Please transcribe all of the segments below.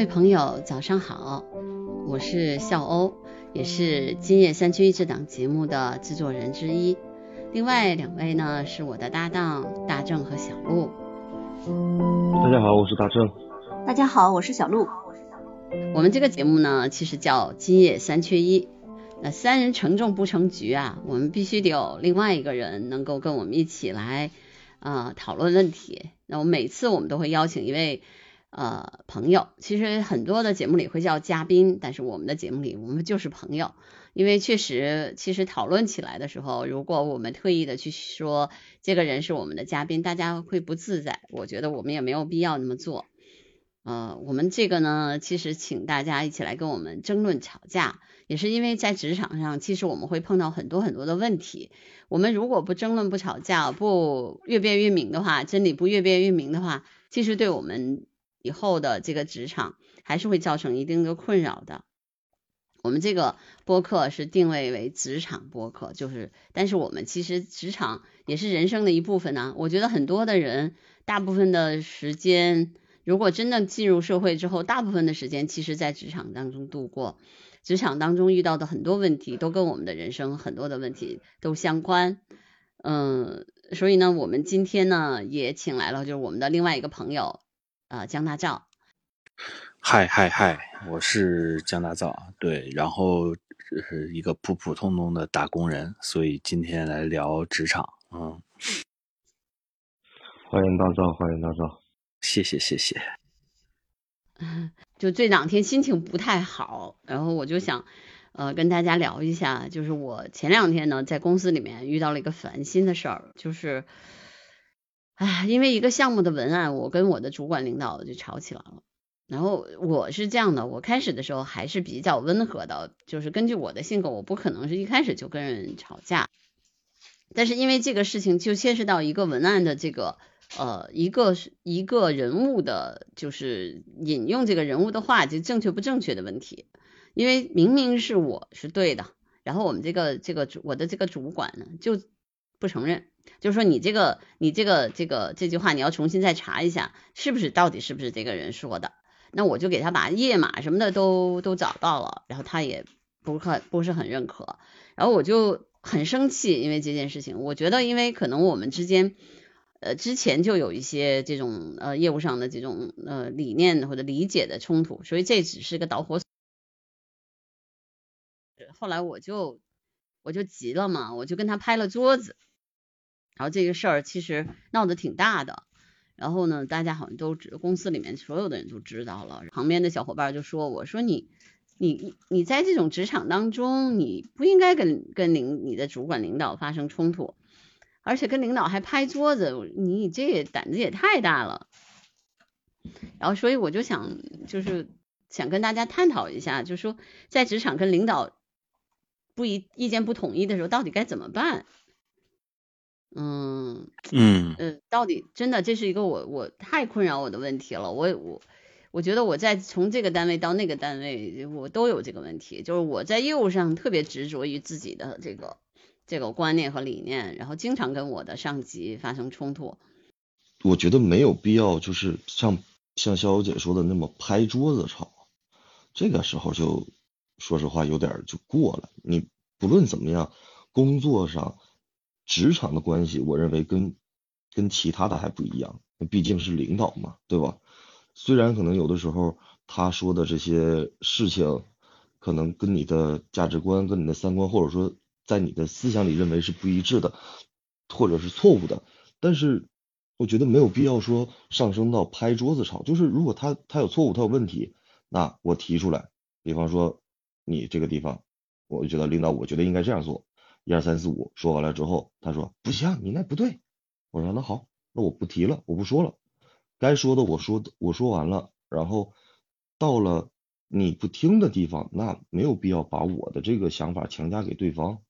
位朋友，早上好，我是笑欧，也是今夜三缺一这档节目的制作人之一。另外两位呢是我的搭档大正和小鹿。大家好，我是大正。大家好，我是小鹿。我们这个节目呢，其实叫今夜三缺一。那三人成众不成局啊，我们必须得有另外一个人能够跟我们一起来啊讨论问题。那我每次我们都会邀请一位呃朋友，其实很多的节目里会叫嘉宾，但是我们的节目里我们就是朋友，因为确实其实讨论起来的时候，如果我们特意的去说这个人是我们的嘉宾，大家会不自在。我觉得我们也没有必要那么做。呃，我们这个呢，其实请大家一起来跟我们争论吵架，也是因为在职场上，其实我们会碰到很多很多的问题。我们如果不争论、不吵架、不越辩越明的话，真理不越辩越明的话，其实对我们以后的这个职场还是会造成一定的困扰的。我们这个播客是定位为职场播客，就是，但是我们其实职场也是人生的一部分呢。我觉得很多的人，大部分的时间。如果真的进入社会之后，大部分的时间其实在职场当中度过，职场当中遇到的很多问题都跟我们的人生很多的问题都相关，嗯，所以呢，我们今天呢也请来了就是我们的另外一个朋友啊江大照。嗨嗨嗨，我是江大照，对，然后是一个普普通通的打工人，所以今天来聊职场，嗯，欢迎大照，欢迎大照。谢谢谢谢，就这两天心情不太好，然后我就想呃跟大家聊一下，就是我前两天呢在公司里面遇到了一个烦心的事儿，就是哎，因为一个项目的文案，我跟我的主管领导就吵起来了。然后我是这样的，我开始的时候还是比较温和的，就是根据我的性格，我不可能是一开始就跟人吵架。但是因为这个事情就牵涉到一个文案的这个。呃，一个一个人物的，就是引用这个人物的话，就正确不正确的问题。因为明明是我是对的，然后我们这个这个主我的这个主管呢就不承认，就是说你这个你这个这个这句话你要重新再查一下，是不是到底是不是这个人说的？那我就给他把页码什么的都都找到了，然后他也不很不是很认可，然后我就很生气，因为这件事情，我觉得因为可能我们之间。呃，之前就有一些这种呃业务上的这种呃理念或者理解的冲突，所以这只是个导火索。后来我就我就急了嘛，我就跟他拍了桌子，然后这个事儿其实闹得挺大的。然后呢，大家好像都知，公司里面所有的人都知道了。旁边的小伙伴就说：“我说你你你在这种职场当中，你不应该跟跟领你的主管领导发生冲突。”而且跟领导还拍桌子，你这胆子也太大了。然后，所以我就想，就是想跟大家探讨一下，就说，在职场跟领导不一意见不统一的时候，到底该怎么办？嗯嗯呃，到底真的这是一个我我太困扰我的问题了。我我我觉得我在从这个单位到那个单位，我都有这个问题，就是我在业务上特别执着于自己的这个。这个观念和理念，然后经常跟我的上级发生冲突。我觉得没有必要，就是像像肖小姐说的那么拍桌子吵，这个时候就说实话有点就过了。你不论怎么样，工作上、职场的关系，我认为跟跟其他的还不一样，毕竟是领导嘛，对吧？虽然可能有的时候他说的这些事情，可能跟你的价值观、跟你的三观，或者说。在你的思想里认为是不一致的，或者是错误的，但是我觉得没有必要说上升到拍桌子吵。就是如果他他有错误，他有问题，那我提出来。比方说你这个地方，我觉得领导，我觉得应该这样做。一二三四五说完了之后，他说不行，你那不对。我说那好，那我不提了，我不说了。该说的我说我说完了，然后到了你不听的地方，那没有必要把我的这个想法强加给对方。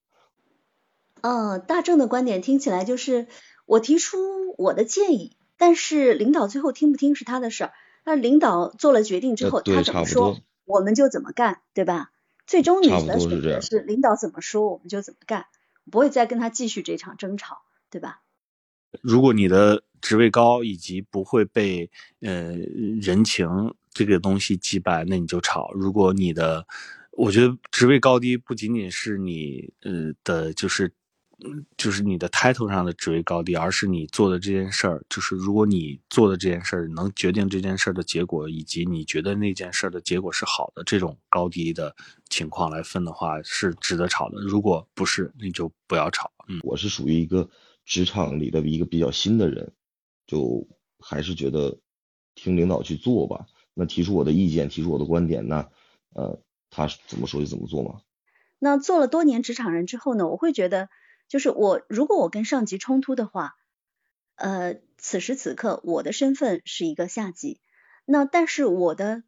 嗯，大正的观点听起来就是我提出我的建议，但是领导最后听不听是他的事儿。那领导做了决定之后，他怎么说我们就怎么干，对吧？最终你的选择是领导怎么说我们就怎么干，不会再跟他继续这场争吵，对吧？如果你的职位高以及不会被呃人情这个东西击败，那你就炒。如果你的，我觉得职位高低不仅仅是你呃的，就是。嗯，就是你的 title 上的职位高低，而是你做的这件事儿。就是如果你做的这件事儿能决定这件事儿的结果，以及你觉得那件事儿的结果是好的，这种高低的情况来分的话，是值得炒的。如果不是，那就不要炒。嗯，我是属于一个职场里的一个比较新的人，就还是觉得听领导去做吧。那提出我的意见，提出我的观点，那呃，他怎么说就怎么做嘛。那做了多年职场人之后呢，我会觉得。就是我，如果我跟上级冲突的话，呃，此时此刻我的身份是一个下级，那但是我的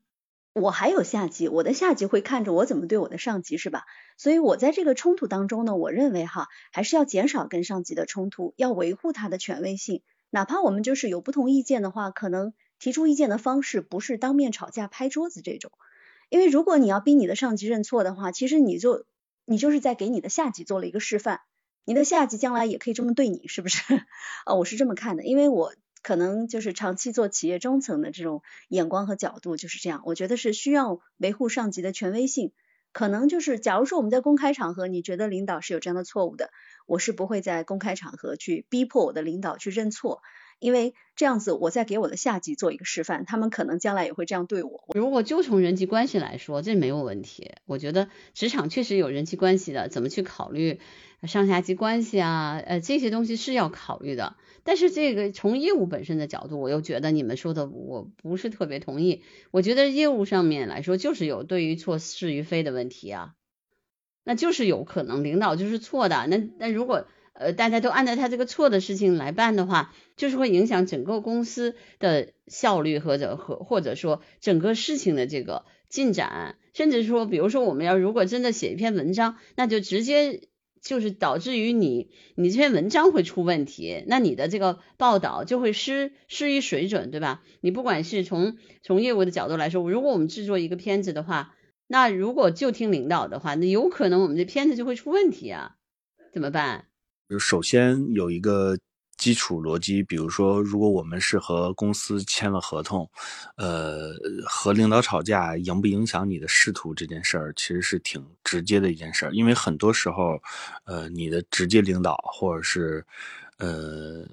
我还有下级，我的下级会看着我怎么对我的上级，是吧？所以我在这个冲突当中呢，我认为哈，还是要减少跟上级的冲突，要维护他的权威性，哪怕我们就是有不同意见的话，可能提出意见的方式不是当面吵架拍桌子这种，因为如果你要逼你的上级认错的话，其实你就你就是在给你的下级做了一个示范。你的下级将来也可以这么对你，是不是？啊，我是这么看的，因为我可能就是长期做企业中层的这种眼光和角度就是这样。我觉得是需要维护上级的权威性，可能就是假如说我们在公开场合，你觉得领导是有这样的错误的，我是不会在公开场合去逼迫我的领导去认错。因为这样子，我在给我的下级做一个示范，他们可能将来也会这样对我。如果就从人际关系来说，这没有问题。我觉得职场确实有人际关系的，怎么去考虑上下级关系啊？呃，这些东西是要考虑的。但是这个从业务本身的角度，我又觉得你们说的我不是特别同意。我觉得业务上面来说，就是有对于错是与非的问题啊，那就是有可能领导就是错的。那那如果。呃，大家都按照他这个错的事情来办的话，就是会影响整个公司的效率或者和或者说整个事情的这个进展，甚至说，比如说我们要如果真的写一篇文章，那就直接就是导致于你你这篇文章会出问题，那你的这个报道就会失失于水准，对吧？你不管是从从业务的角度来说，如果我们制作一个片子的话，那如果就听领导的话，那有可能我们这片子就会出问题啊，怎么办？就首先有一个基础逻辑，比如说，如果我们是和公司签了合同，呃，和领导吵架，影不影响你的仕途这件事儿，其实是挺直接的一件事儿。因为很多时候，呃，你的直接领导或者是，呃，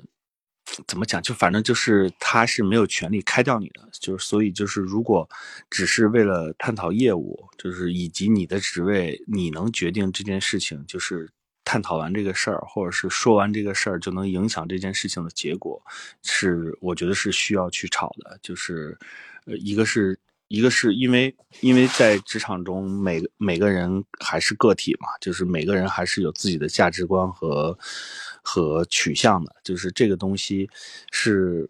怎么讲，就反正就是他是没有权利开掉你的。就是所以就是，如果只是为了探讨业务，就是以及你的职位，你能决定这件事情，就是。探讨完这个事儿，或者是说完这个事儿，就能影响这件事情的结果，是我觉得是需要去吵的。就是，一个是一个是因为因为在职场中，每每个人还是个体嘛，就是每个人还是有自己的价值观和和取向的，就是这个东西是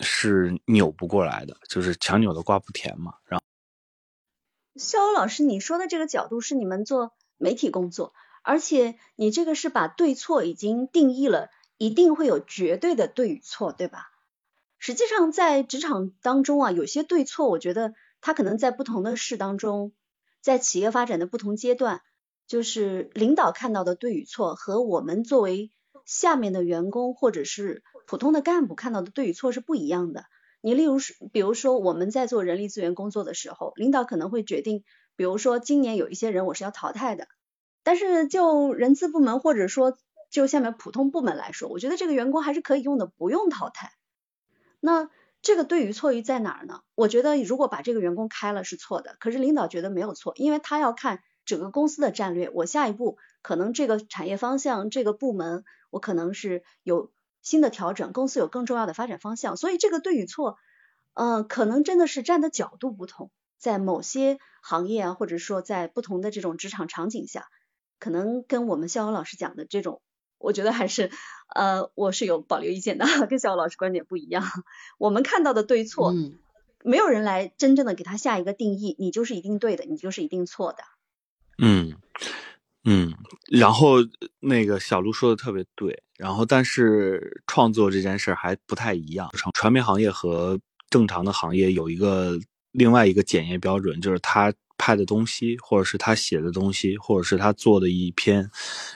是扭不过来的，就是强扭的瓜不甜嘛。然后，肖欧老师，你说的这个角度是你们做媒体工作。而且你这个是把对错已经定义了，一定会有绝对的对与错，对吧？实际上在职场当中啊，有些对错，我觉得它可能在不同的事当中，在企业发展的不同阶段，就是领导看到的对与错和我们作为下面的员工或者是普通的干部看到的对与错是不一样的。你例如是，比如说我们在做人力资源工作的时候，领导可能会决定，比如说今年有一些人我是要淘汰的。但是就人资部门或者说就下面普通部门来说，我觉得这个员工还是可以用的，不用淘汰。那这个对与错于在哪儿呢？我觉得如果把这个员工开了是错的，可是领导觉得没有错，因为他要看整个公司的战略，我下一步可能这个产业方向、这个部门，我可能是有新的调整，公司有更重要的发展方向，所以这个对与错，嗯，可能真的是站的角度不同，在某些行业啊，或者说在不同的这种职场场景下。可能跟我们肖勇老师讲的这种，我觉得还是呃，我是有保留意见的，跟肖勇老师观点不一样。我们看到的对错，没有人来真正的给他下一个定义，你就是一定对的，你就是一定错的。嗯嗯，然后那个小卢说的特别对，然后但是创作这件事还不太一样，传媒行业和正常的行业有一个另外一个检验标准，就是它。拍的东西，或者是他写的东西，或者是他做的一篇，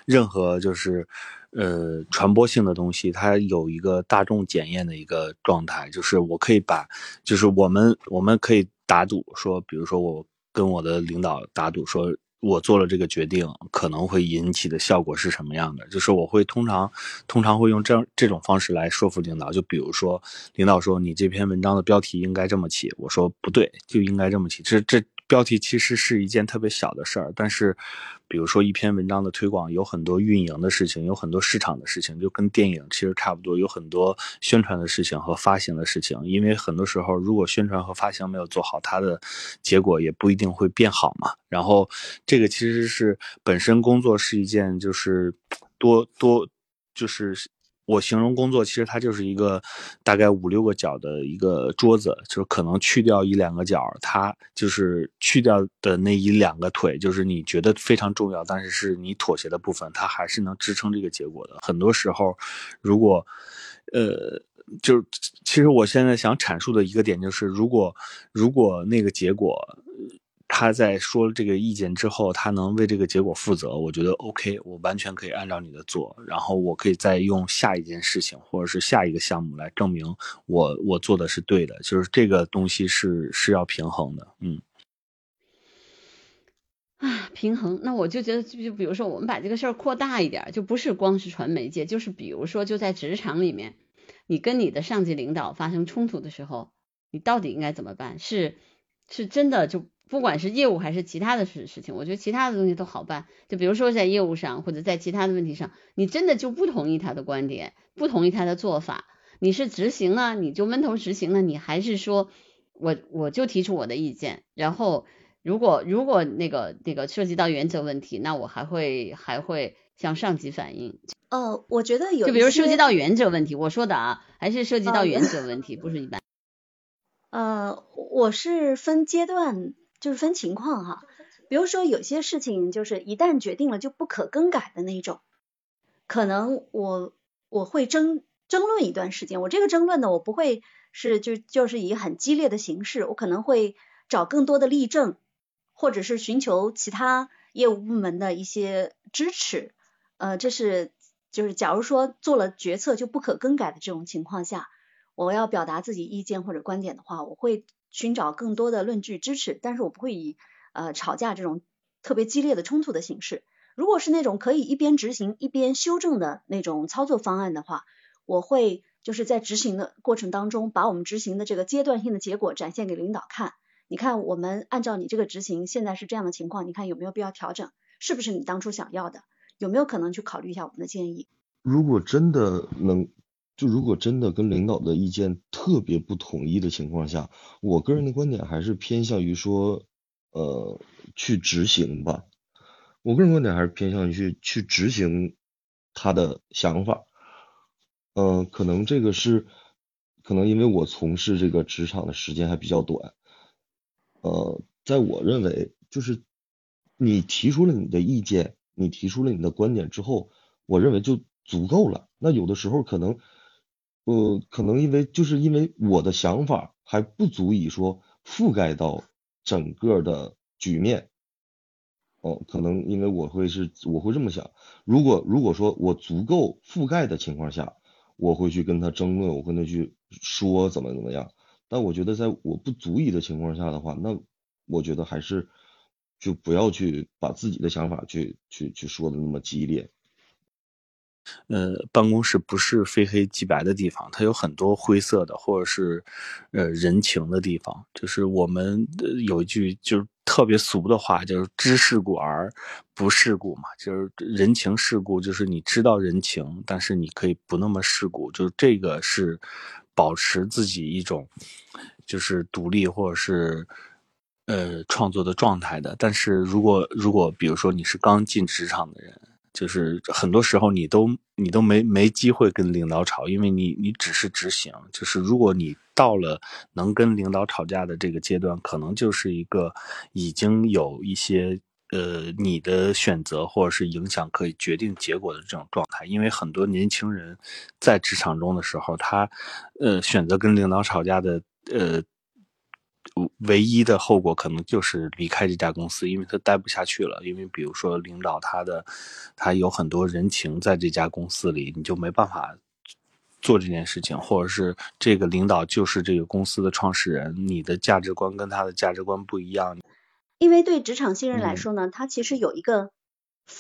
任何就是呃传播性的东西，它有一个大众检验的一个状态，就是我可以把，就是我们我们可以。打赌说，比如说我跟我的领导打赌说。我做了这个决定，可能会引起的效果是什么样的？就是我会通常，通常会用这这种方式来说服领导。就比如说，领导说你这篇文章的标题应该这么起，我说不对，就应该这么起。这这。标题其实是一件特别小的事儿，但是，比如说一篇文章的推广，有很多运营的事情，有很多市场的事情，就跟电影其实差不多，有很多宣传的事情和发行的事情。因为很多时候，如果宣传和发行没有做好，它的结果也不一定会变好嘛。然后，这个其实是本身工作是一件就是多多就是。我形容工作，其实它就是一个大概五六个角的一个桌子，就是可能去掉一两个角，它就是去掉的那一两个腿，就是你觉得非常重要，但是是你妥协的部分，它还是能支撑这个结果的。很多时候，如果，呃，就是其实我现在想阐述的一个点就是，如果如果那个结果。他在说了这个意见之后，他能为这个结果负责，我觉得 OK，我完全可以按照你的做，然后我可以再用下一件事情或者是下一个项目来证明我我做的是对的，就是这个东西是是要平衡的，嗯。啊，平衡，那我就觉得，就就比如说，我们把这个事儿扩大一点，就不是光是传媒界，就是比如说，就在职场里面，你跟你的上级领导发生冲突的时候，你到底应该怎么办？是是真的就。不管是业务还是其他的事事情，我觉得其他的东西都好办。就比如说在业务上或者在其他的问题上，你真的就不同意他的观点，不同意他的做法，你是执行呢，你就闷头执行呢，你还是说我我就提出我的意见，然后如果如果那个那个涉及到原则问题，那我还会还会向上级反映。哦，我觉得有就比如涉及到原则问题，我说的啊，还是涉及到原则问题，不是一般。呃，我是分阶段。就是分情况哈，比如说有些事情就是一旦决定了就不可更改的那种，可能我我会争争论一段时间。我这个争论呢，我不会是就就是以很激烈的形式，我可能会找更多的例证，或者是寻求其他业务部门的一些支持。呃，这是就是假如说做了决策就不可更改的这种情况下，我要表达自己意见或者观点的话，我会。寻找更多的论据支持，但是我不会以呃吵架这种特别激烈的冲突的形式。如果是那种可以一边执行一边修正的那种操作方案的话，我会就是在执行的过程当中，把我们执行的这个阶段性的结果展现给领导看。你看，我们按照你这个执行，现在是这样的情况，你看有没有必要调整？是不是你当初想要的？有没有可能去考虑一下我们的建议？如果真的能。就如果真的跟领导的意见特别不统一的情况下，我个人的观点还是偏向于说，呃，去执行吧。我个人观点还是偏向于去去执行他的想法。嗯，可能这个是，可能因为我从事这个职场的时间还比较短。呃，在我认为，就是你提出了你的意见，你提出了你的观点之后，我认为就足够了。那有的时候可能。呃，可能因为就是因为我的想法还不足以说覆盖到整个的局面，哦，可能因为我会是我会这么想，如果如果说我足够覆盖的情况下，我会去跟他争论，我跟他去说怎么怎么样，但我觉得在我不足以的情况下的话，那我觉得还是就不要去把自己的想法去去去说的那么激烈。呃，办公室不是非黑即白的地方，它有很多灰色的，或者是呃人情的地方。就是我们有一句就是特别俗的话，就是知世故而不世故嘛，就是人情世故，就是你知道人情，但是你可以不那么世故，就是这个是保持自己一种就是独立或者是呃创作的状态的。但是如果如果比如说你是刚进职场的人。就是很多时候你都你都没没机会跟领导吵，因为你你只是执行。就是如果你到了能跟领导吵架的这个阶段，可能就是一个已经有一些呃你的选择或者是影响可以决定结果的这种状态。因为很多年轻人在职场中的时候，他呃选择跟领导吵架的呃。唯一的后果可能就是离开这家公司，因为他待不下去了。因为比如说领导他的，他有很多人情在这家公司里，你就没办法做这件事情，或者是这个领导就是这个公司的创始人，你的价值观跟他的价值观不一样。因为对职场新人来说呢，他其实有一个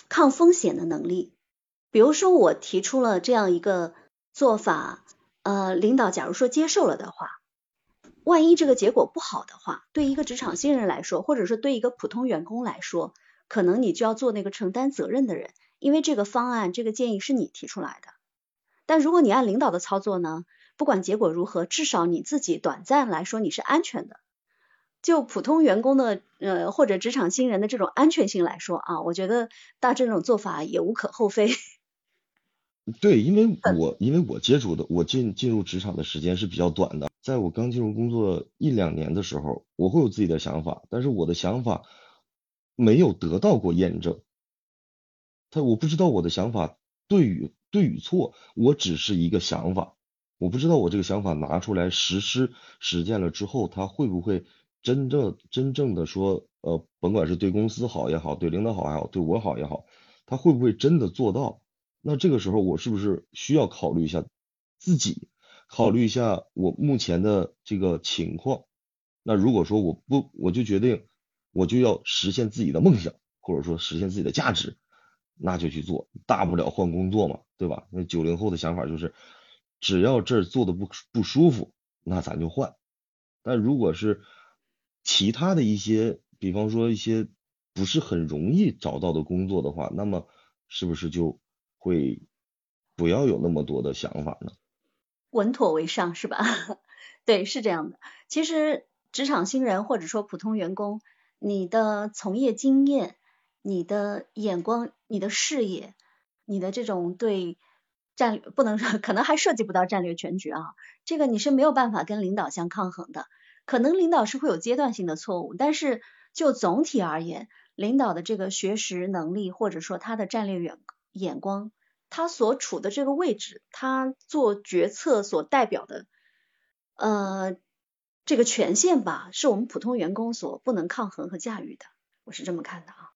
抗风险的能力。比如说，我提出了这样一个做法，呃，领导假如说接受了的话，万一这个结果不好的话，对一个职场新人来说，或者说对一个普通员工来说，可能你就要做那个承担责任的人，因为这个方案、这个建议是你提出来的。但如果你按领导的操作呢，不管结果如何，至少你自己短暂来说你是安全的。就普通员工的呃或者职场新人的这种安全性来说啊，我觉得大致这种做法也无可厚非。对，因为我因为我接触的我进进入职场的时间是比较短的，在我刚进入工作一两年的时候，我会有自己的想法，但是我的想法没有得到过验证。他我不知道我的想法对与对与错，我只是一个想法，我不知道我这个想法拿出来实施实践了之后，他会不会。真正真正的说，呃，甭管是对公司好也好，对领导好也好，对我好也好，他会不会真的做到？那这个时候我是不是需要考虑一下自己，考虑一下我目前的这个情况？那如果说我不，我就决定我就要实现自己的梦想，或者说实现自己的价值，那就去做，大不了换工作嘛，对吧？那九零后的想法就是，只要这儿做的不不舒服，那咱就换。但如果是其他的一些，比方说一些不是很容易找到的工作的话，那么是不是就会不要有那么多的想法呢？稳妥为上是吧？对，是这样的。其实职场新人或者说普通员工，你的从业经验、你的眼光、你的视野、你的这种对战略，不能说可能还涉及不到战略全局啊，这个你是没有办法跟领导相抗衡的。可能领导是会有阶段性的错误，但是就总体而言，领导的这个学识能力，或者说他的战略眼眼光，他所处的这个位置，他做决策所代表的呃这个权限吧，是我们普通员工所不能抗衡和驾驭的。我是这么看的啊。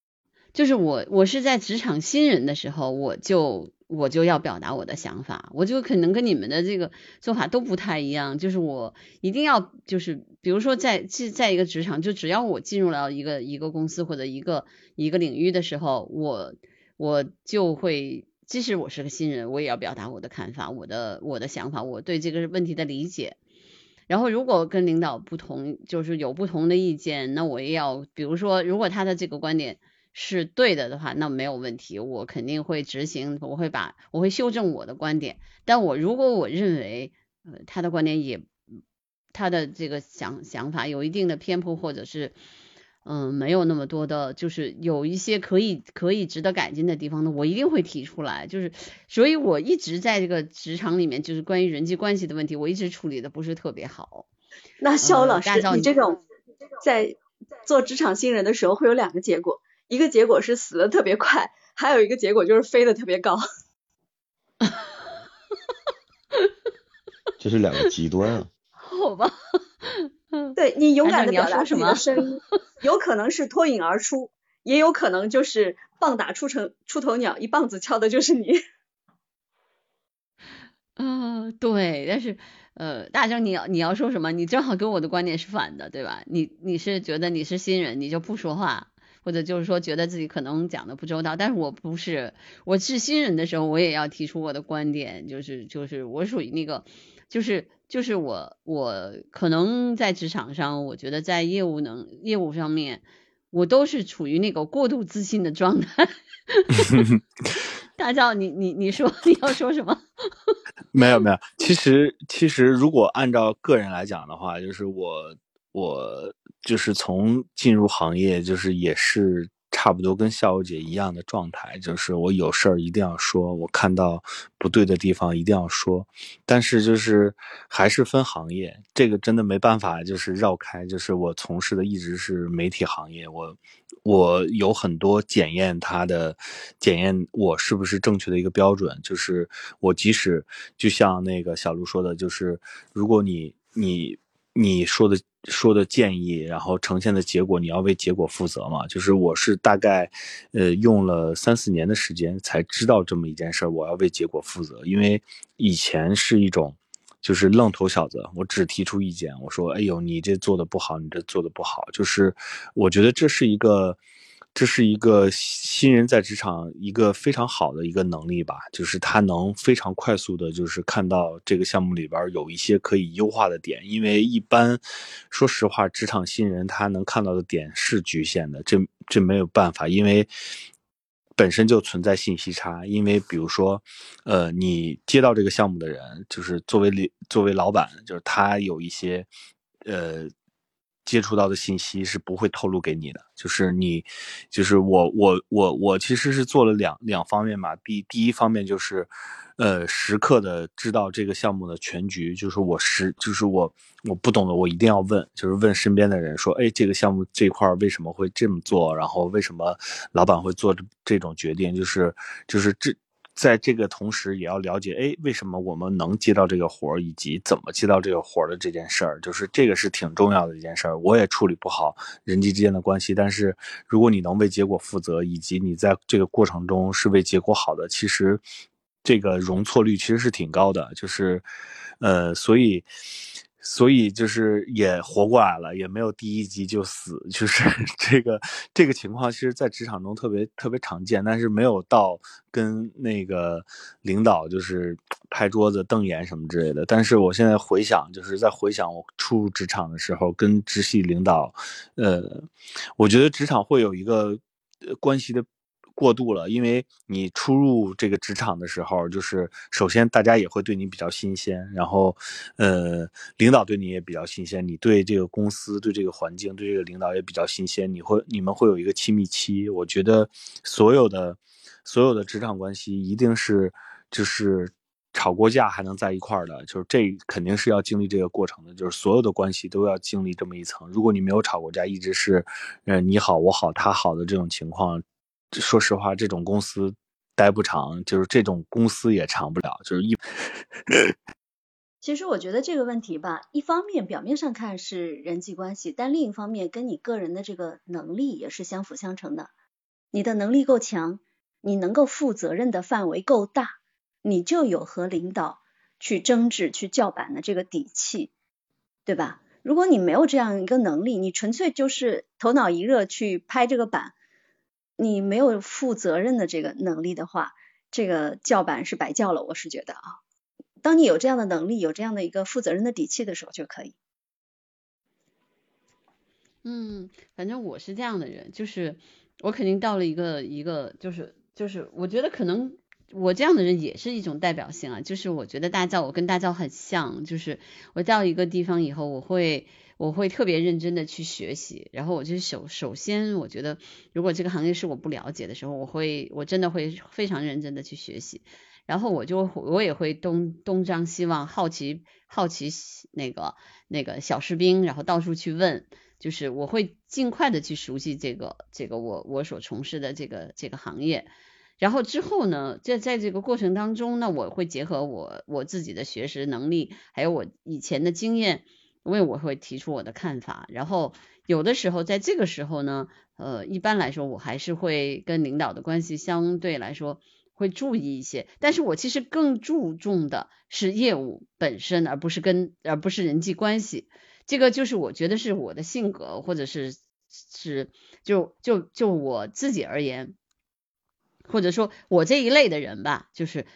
就是我我是在职场新人的时候，我就。我就要表达我的想法，我就可能跟你们的这个做法都不太一样，就是我一定要就是比如说在在在一个职场，就只要我进入了一个一个公司或者一个一个领域的时候，我我就会即使我是个新人，我也要表达我的看法，我的我的想法，我对这个问题的理解。然后如果跟领导不同，就是有不同的意见，那我也要比如说如果他的这个观点。是对的的话，那没有问题，我肯定会执行，我会把我会修正我的观点。但我如果我认为，呃，他的观点也，他的这个想想法有一定的偏颇，或者是，嗯，没有那么多的，就是有一些可以可以值得改进的地方呢，我一定会提出来。就是，所以我一直在这个职场里面，就是关于人际关系的问题，我一直处理的不是特别好。那肖老师，你这种在做职场新人的时候，会有两个结果。一个结果是死的特别快，还有一个结果就是飞的特别高。这是两个极端啊。好吧。对你勇敢的表达什么声音，有可能是脱颖而出，也有可能就是棒打出成出头鸟，一棒子敲的就是你。嗯，对，但是呃，大正你要你要说什么？你正好跟我的观点是反的，对吧？你你是觉得你是新人，你就不说话。或者就是说觉得自己可能讲的不周到，但是我不是，我是新人的时候，我也要提出我的观点，就是就是我属于那个，就是就是我我可能在职场上，我觉得在业务能业务上面，我都是处于那个过度自信的状态。大赵，你你你说你要说什么？没有没有，其实其实如果按照个人来讲的话，就是我。我就是从进入行业，就是也是差不多跟笑友姐一样的状态，就是我有事儿一定要说，我看到不对的地方一定要说，但是就是还是分行业，这个真的没办法，就是绕开，就是我从事的一直是媒体行业，我我有很多检验它的检验我是不是正确的一个标准，就是我即使就像那个小卢说的，就是如果你你。你说的说的建议，然后呈现的结果，你要为结果负责嘛？就是我是大概，呃，用了三四年的时间才知道这么一件事儿，我要为结果负责。因为以前是一种，就是愣头小子，我只提出意见，我说，哎呦，你这做的不好，你这做的不好，就是我觉得这是一个。这是一个新人在职场一个非常好的一个能力吧，就是他能非常快速的，就是看到这个项目里边有一些可以优化的点。因为一般，说实话，职场新人他能看到的点是局限的，这这没有办法，因为本身就存在信息差。因为比如说，呃，你接到这个项目的人，就是作为作为老板，就是他有一些，呃。接触到的信息是不会透露给你的，就是你，就是我，我，我，我其实是做了两两方面嘛。第第一方面就是，呃，时刻的知道这个项目的全局，就是我时，就是我我不懂的，我一定要问，就是问身边的人说，哎，这个项目这块为什么会这么做？然后为什么老板会做这种决定？就是，就是这。在这个同时，也要了解，哎，为什么我们能接到这个活儿，以及怎么接到这个活儿的这件事儿，就是这个是挺重要的一件事儿。我也处理不好人际之间的关系，但是如果你能为结果负责，以及你在这个过程中是为结果好的，其实这个容错率其实是挺高的。就是，呃，所以。所以就是也活过来了，也没有第一集就死，就是这个这个情况，其实，在职场中特别特别常见，但是没有到跟那个领导就是拍桌子瞪眼什么之类的。但是我现在回想，就是在回想我初入职场的时候，跟直系领导，呃，我觉得职场会有一个关系的。过度了，因为你初入这个职场的时候，就是首先大家也会对你比较新鲜，然后，呃，领导对你也比较新鲜，你对这个公司、对这个环境、对这个领导也比较新鲜，你会你们会有一个亲密期。我觉得所有的所有的职场关系一定是就是吵过架还能在一块儿的，就是这肯定是要经历这个过程的，就是所有的关系都要经历这么一层。如果你没有吵过架，一直是嗯你好我好他好的这种情况。说实话，这种公司待不长，就是这种公司也长不了，就是一。其实我觉得这个问题吧，一方面表面上看是人际关系，但另一方面跟你个人的这个能力也是相辅相成的。你的能力够强，你能够负责任的范围够大，你就有和领导去争执、去叫板的这个底气，对吧？如果你没有这样一个能力，你纯粹就是头脑一热去拍这个板。你没有负责任的这个能力的话，这个叫板是白叫了。我是觉得啊，当你有这样的能力，有这样的一个负责任的底气的时候就可以。嗯，反正我是这样的人，就是我肯定到了一个一个，就是就是我觉得可能我这样的人也是一种代表性啊，就是我觉得大教我跟大教很像，就是我到一个地方以后，我会。我会特别认真的去学习，然后我就首首先，我觉得如果这个行业是我不了解的时候，我会我真的会非常认真的去学习，然后我就我也会东东张西望，好奇好奇那个那个小士兵，然后到处去问，就是我会尽快的去熟悉这个这个我我所从事的这个这个行业，然后之后呢，在在这个过程当中呢，我会结合我我自己的学识能力，还有我以前的经验。因为我会提出我的看法，然后有的时候在这个时候呢，呃，一般来说我还是会跟领导的关系相对来说会注意一些，但是我其实更注重的是业务本身，而不是跟而不是人际关系。这个就是我觉得是我的性格，或者是是就就就我自己而言，或者说我这一类的人吧，就是。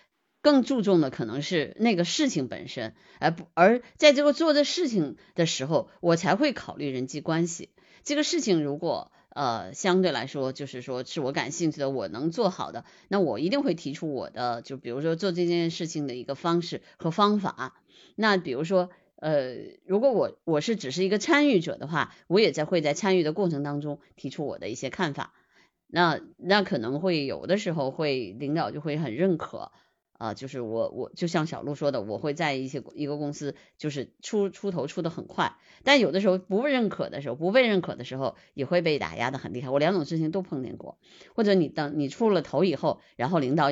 更注重的可能是那个事情本身，而不而在这个做的事情的时候，我才会考虑人际关系。这个事情如果呃相对来说就是说是我感兴趣的，我能做好的，那我一定会提出我的，就比如说做这件事情的一个方式和方法。那比如说呃，如果我我是只是一个参与者的话，我也在会在参与的过程当中提出我的一些看法。那那可能会有的时候会领导就会很认可。啊，就是我我就像小鹿说的，我会在一些一个公司，就是出出头出的很快，但有的时候不被认可的时候，不被认可的时候，也会被打压的很厉害。我两种事情都碰见过，或者你等你出了头以后，然后领导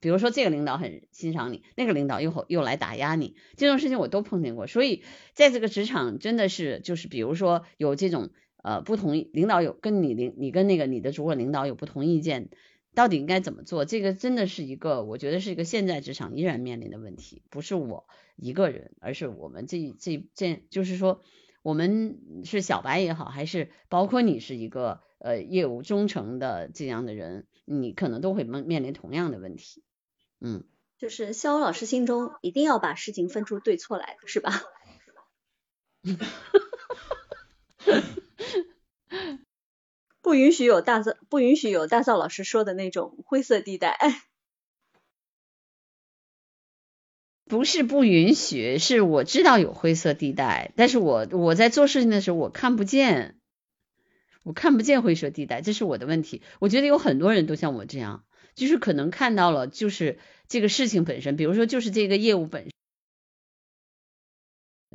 比如说这个领导很欣赏你，那个领导又又来打压你，这种事情我都碰见过。所以在这个职场真的是就是比如说有这种呃不同领导有跟你领你跟那个你的主管领导有不同意见，到底应该怎么做？这个真的是一个我觉得是一个现在职场依然面临的问题，不是我一个人，而是我们这这这就是说我们是小白也好，还是包括你是一个呃业务忠诚的这样的人，你可能都会面面临同样的问题。嗯，就是肖老师心中一定要把事情分出对错来，是吧？不允许有大造，不允许有大造老师说的那种灰色地带。不是不允许，是我知道有灰色地带，但是我我在做事情的时候我看不见，我看不见灰色地带，这是我的问题。我觉得有很多人都像我这样。就是可能看到了，就是这个事情本身，比如说就是这个业务本身，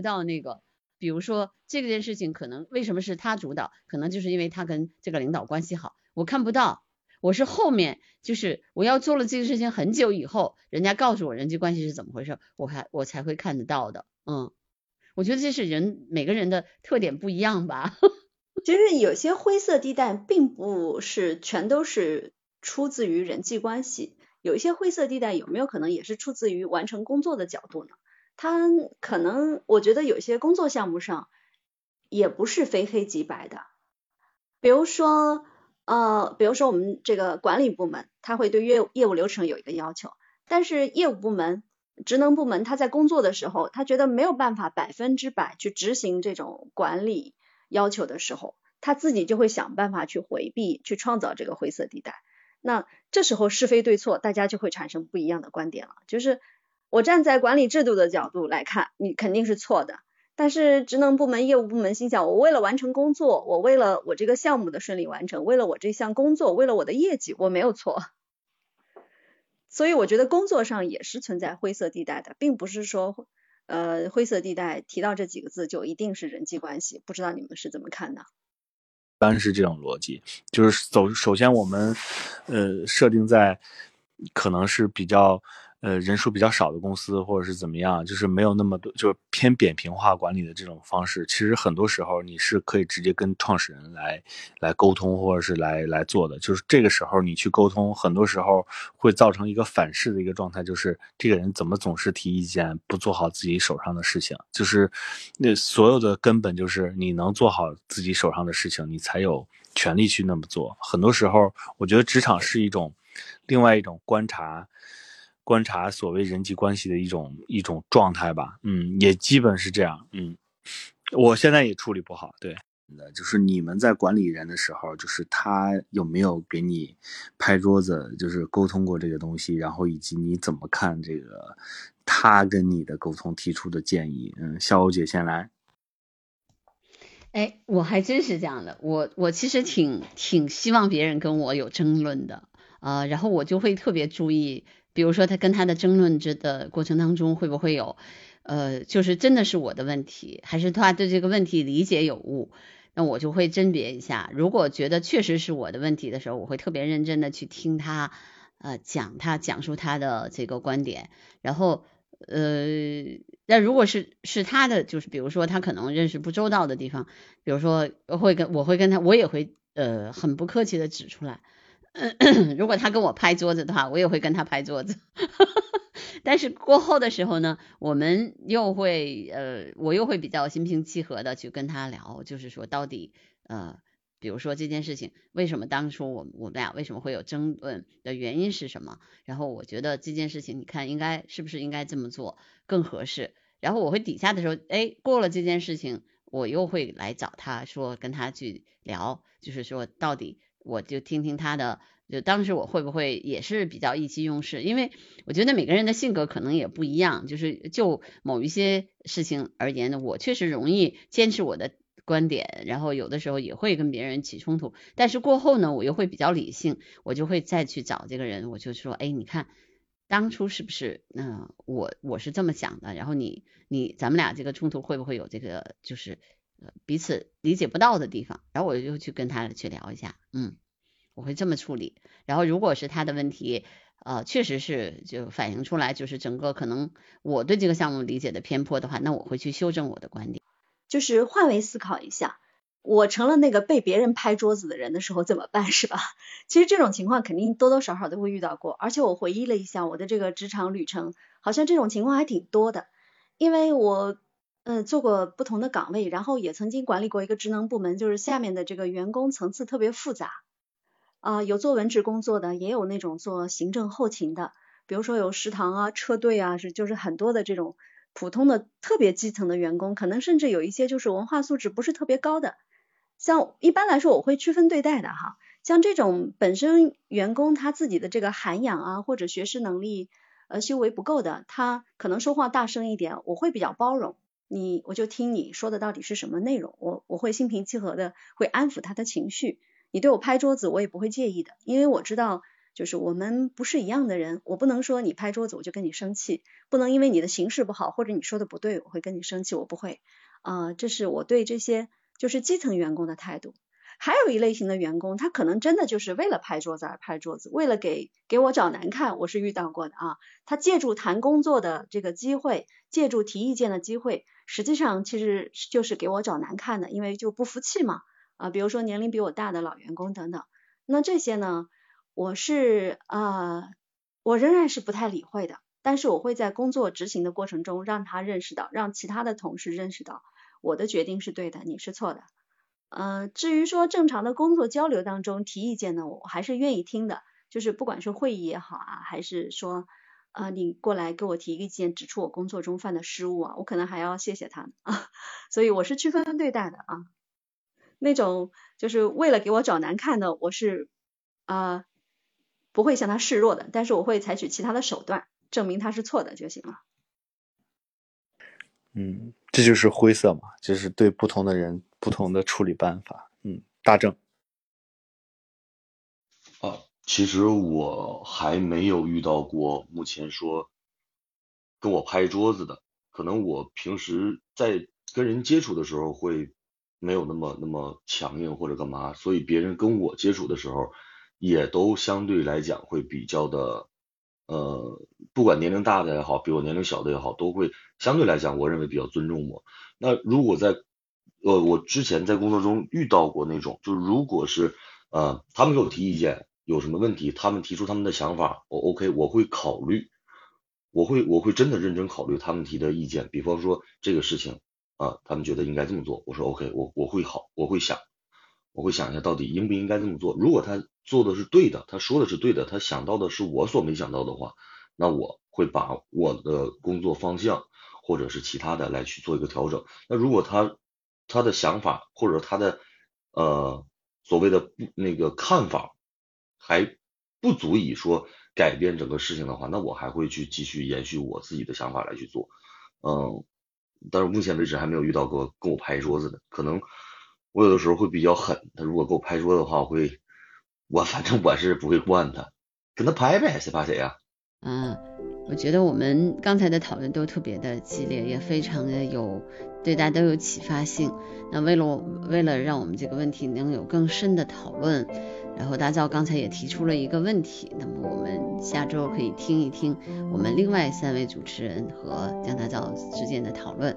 到那个，比如说这件事情可能为什么是他主导，可能就是因为他跟这个领导关系好，我看不到，我是后面就是我要做了这个事情很久以后，人家告诉我人际关系是怎么回事，我还我才会看得到的，嗯，我觉得这是人每个人的特点不一样吧。其实有些灰色地带并不是全都是。出自于人际关系，有一些灰色地带，有没有可能也是出自于完成工作的角度呢？他可能，我觉得有些工作项目上也不是非黑即白的。比如说，呃，比如说我们这个管理部门，他会对业务业务流程有一个要求，但是业务部门、职能部门他在工作的时候，他觉得没有办法百分之百去执行这种管理要求的时候，他自己就会想办法去回避，去创造这个灰色地带。那这时候是非对错，大家就会产生不一样的观点了。就是我站在管理制度的角度来看，你肯定是错的。但是职能部门、业务部门心想，我为了完成工作，我为了我这个项目的顺利完成，为了我这项工作，为了我的业绩，我没有错。所以我觉得工作上也是存在灰色地带的，并不是说呃灰色地带提到这几个字就一定是人际关系。不知道你们是怎么看的？一般是这种逻辑，就是首首先我们，呃，设定在可能是比较。呃，人数比较少的公司，或者是怎么样，就是没有那么多，就是偏扁平化管理的这种方式。其实很多时候你是可以直接跟创始人来来沟通，或者是来来做的。就是这个时候你去沟通，很多时候会造成一个反噬的一个状态，就是这个人怎么总是提意见，不做好自己手上的事情。就是那所有的根本就是你能做好自己手上的事情，你才有权利去那么做。很多时候，我觉得职场是一种另外一种观察。观察所谓人际关系的一种一种状态吧，嗯，也基本是这样，嗯，我现在也处理不好，对，就是你们在管理人的时候，就是他有没有给你拍桌子，就是沟通过这个东西，然后以及你怎么看这个他跟你的沟通提出的建议，嗯，肖欧姐先来。哎，我还真是这样的，我我其实挺挺希望别人跟我有争论的，呃，然后我就会特别注意。比如说他跟他的争论之的过程当中会不会有，呃，就是真的是我的问题，还是他对这个问题理解有误？那我就会甄别一下。如果觉得确实是我的问题的时候，我会特别认真的去听他，呃，讲他讲述他的这个观点。然后，呃，那如果是是他的，就是比如说他可能认识不周到的地方，比如说会跟我会跟他，我也会呃很不客气的指出来。如果他跟我拍桌子的话，我也会跟他拍桌子。但是过后的时候呢，我们又会呃，我又会比较心平气和的去跟他聊，就是说到底呃，比如说这件事情为什么当初我我们俩为什么会有争论的原因是什么？然后我觉得这件事情你看应该是不是应该这么做更合适？然后我会底下的时候，哎，过了这件事情，我又会来找他说跟他去聊，就是说到底。我就听听他的，就当时我会不会也是比较意气用事？因为我觉得每个人的性格可能也不一样，就是就某一些事情而言呢，我确实容易坚持我的观点，然后有的时候也会跟别人起冲突。但是过后呢，我又会比较理性，我就会再去找这个人，我就说，哎，你看当初是不是？嗯，我我是这么想的，然后你你咱们俩这个冲突会不会有这个就是？彼此理解不到的地方，然后我就去跟他去聊一下，嗯，我会这么处理。然后如果是他的问题，呃，确实是就反映出来，就是整个可能我对这个项目理解的偏颇的话，那我会去修正我的观点。就是换位思考一下，我成了那个被别人拍桌子的人的时候怎么办，是吧？其实这种情况肯定多多少少都会遇到过，而且我回忆了一下我的这个职场旅程，好像这种情况还挺多的，因为我嗯做过不同的岗位，然后也曾经管理过一个职能部门，就是下面的这个员工层次特别复杂。啊，有做文职工作的，也有那种做行政后勤的，比如说有食堂啊、车队啊，是就是很多的这种。普通的特别基层的员工，可能甚至有一些就是文化素质不是特别高的，像一般来说我会区分对待的哈，像这种本身员工他自己的这个涵养啊或者学识能力呃修为不够的，他可能说话大声一点，我会比较包容你，我就听你说的到底是什么内容，我我会心平气和的会安抚他的情绪，你对我拍桌子我也不会介意的，因为我知道。就是我们不是一样的人，我不能说你拍桌子我就跟你生气，不能因为你的形式不好或者你说的不对我会跟你生气，我不会啊，这是我对这些就是基层员工的态度。还有一类型的员工，他可能真的就是为了拍桌子而拍桌子，为了给给我找难看，我是遇到过的啊。他借助谈工作的这个机会，借助提意见的机会，实际上其实就是给我找难看的，因为就不服气嘛啊，比如说年龄比我大的老员工等等，那这些呢？我是啊，我仍然是不太理会的，但是我会在工作执行的过程中让他认识到，让其他的同事认识到我的决定是对的，你是错的。嗯，至于说正常的工作交流当中提意见呢，我还是愿意听的，就是不管是会议也好啊，还是说啊你过来给我提意见，指出我工作中犯的失误啊，我可能还要谢谢他啊，所以我是区分对待的啊。那种就是为了给我找难看的，我是啊。不会向他示弱的，但是我会采取其他的手段证明他是错的就行了。嗯，这就是灰色嘛，就是对不同的人不同的处理办法。嗯，大正。啊，其实我还没有遇到过目前说跟我拍桌子的，可能我平时在跟人接触的时候会没有那么那么强硬或者干嘛，所以别人跟我接触的时候。也都相对来讲会比较的，呃，不管年龄大的也好，比我年龄小的也好，都会相对来讲，我认为比较尊重我。那如果在，呃，我之前在工作中遇到过那种，就如果是，呃，他们给我提意见，有什么问题，他们提出他们的想法，我 OK，我会考虑，我会我会真的认真考虑他们提的意见。比方说这个事情啊，他们觉得应该这么做，我说 OK，我我会好，我会想。我会想一下到底应不应该这么做。如果他做的是对的，他说的是对的，他想到的是我所没想到的话，那我会把我的工作方向或者是其他的来去做一个调整。那如果他他的想法或者他的呃所谓的不那个看法还不足以说改变整个事情的话，那我还会去继续延续我自己的想法来去做。嗯，但是目前为止还没有遇到过跟我拍桌子的，可能。我有的时候会比较狠，他如果给我拍桌子的话，我会，我 反正我是不会惯他，跟他拍呗，谁怕谁呀？嗯，我觉得我们刚才的讨论都特别的激烈，也非常的有对大家都有启发性。那为了为了让我们这个问题能有更深的讨论，然后大赵刚才也提出了一个问题，那么我们下周可以听一听我们另外三位主持人和江大赵之间的讨论。